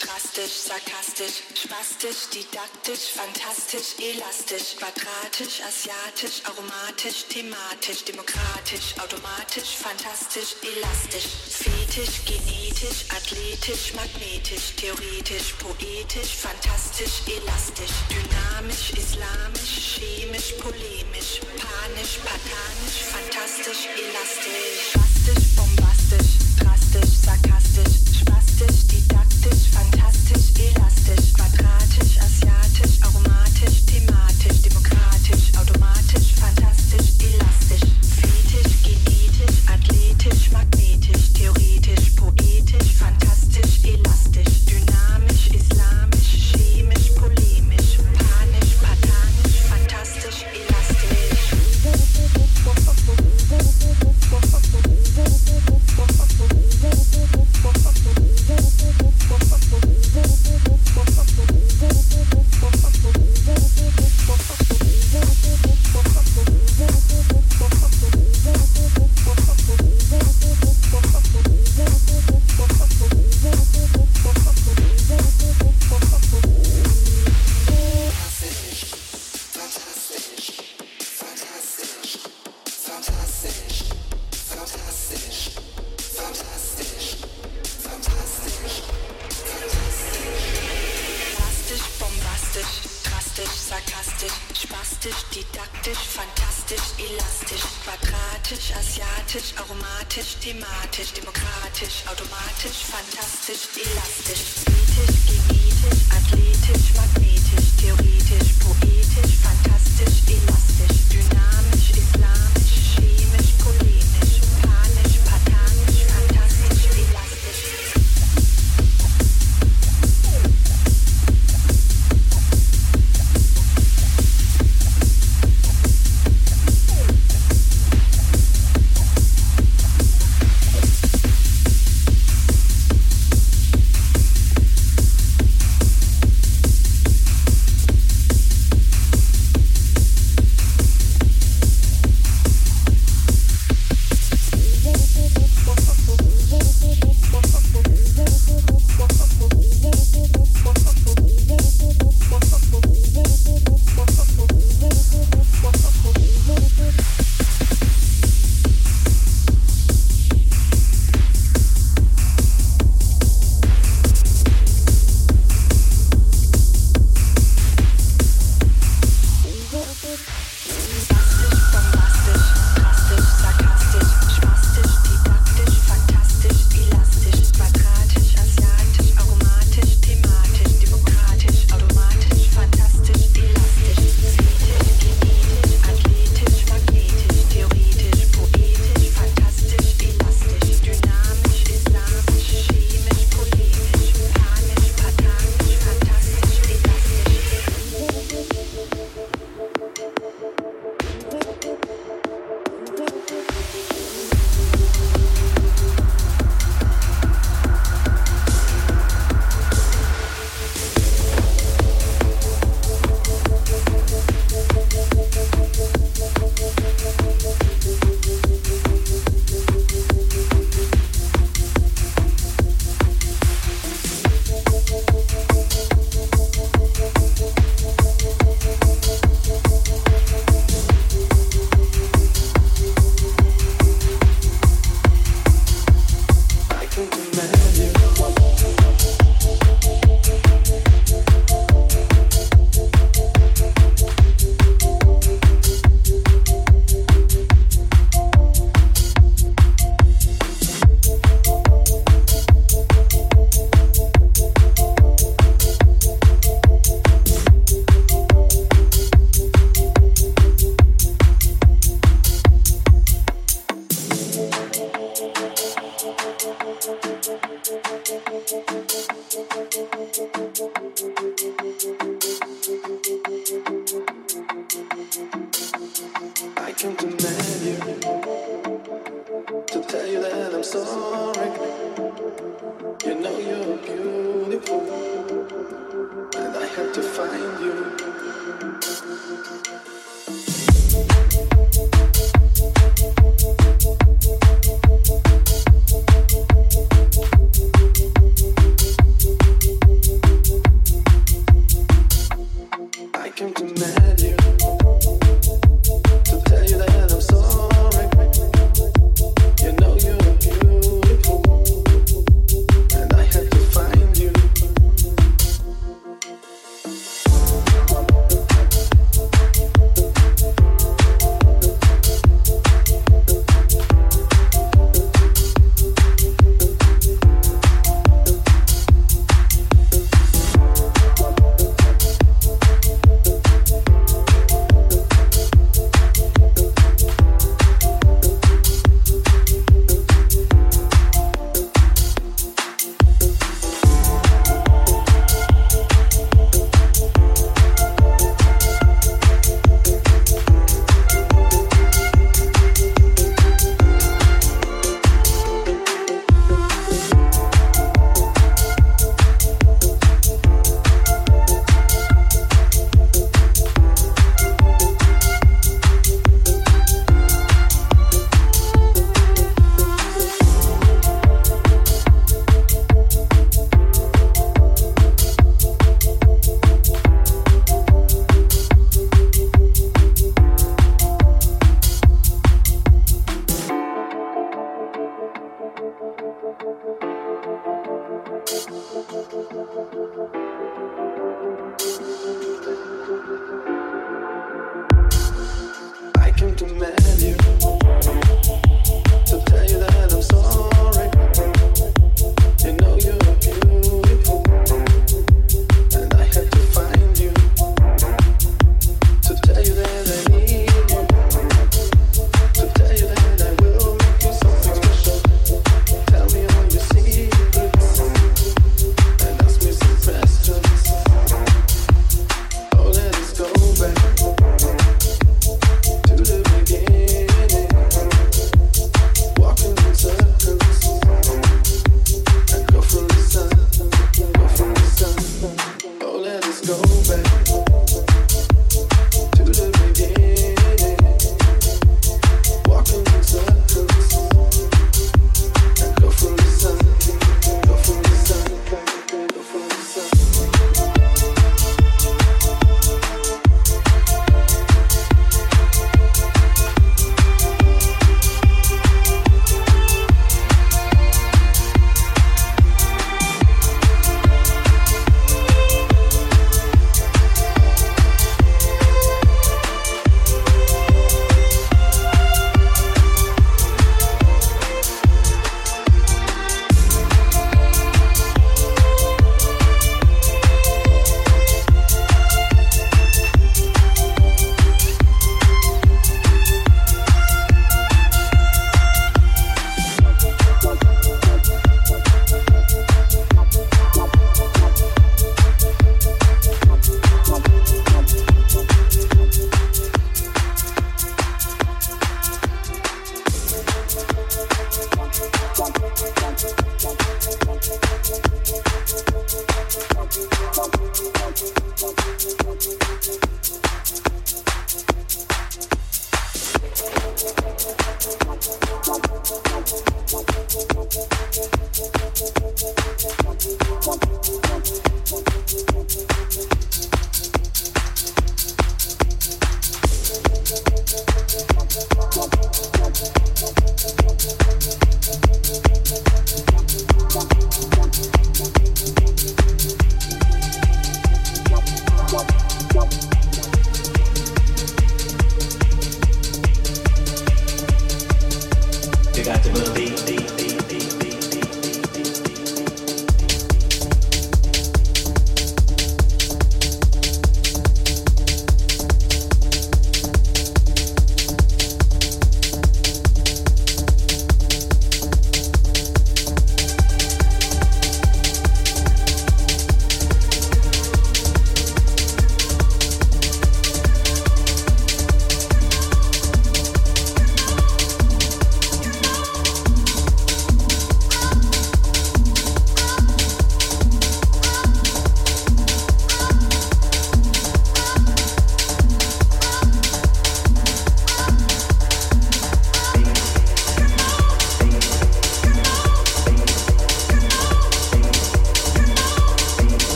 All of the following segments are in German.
Drastisch, sarkastisch, spastisch, didaktisch, fantastisch, elastisch, quadratisch, asiatisch, aromatisch, thematisch, demokratisch, automatisch, fantastisch, elastisch, fetisch, genetisch, athletisch, magnetisch, theoretisch, poetisch, fantastisch, elastisch, dynamisch, islamisch, chemisch, polemisch, panisch, patanisch, fantastisch, elastisch, spastisch, bombastisch, drastisch. Didaktisch, fantastisch, elastisch, quadratisch, asiatisch, aromatisch, thematisch.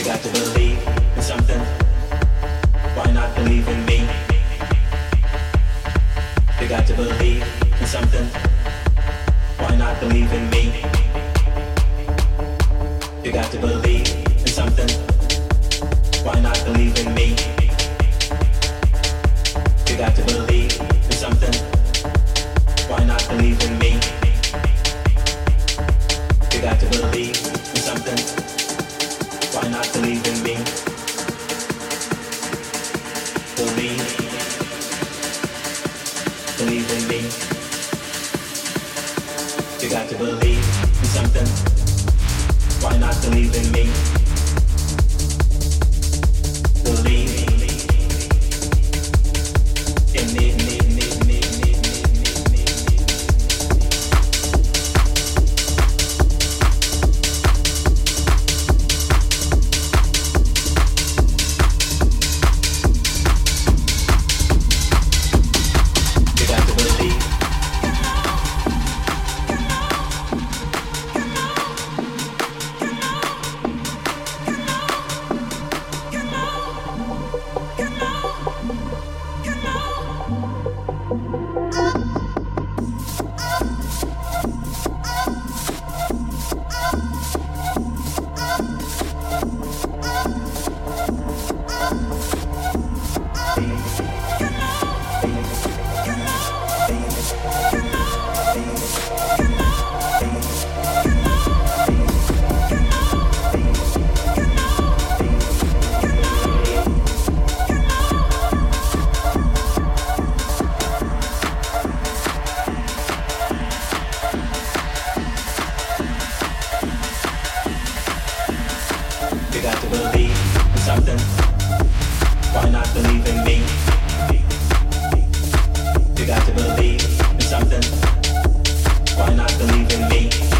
You got to believe in something. Why not believe in me? You got to believe in something. Why not believe in me? You got to believe in something. Why not believe in me? You got to believe. nothing? Why not believe in me? You got to believe in something. Why not believe in me?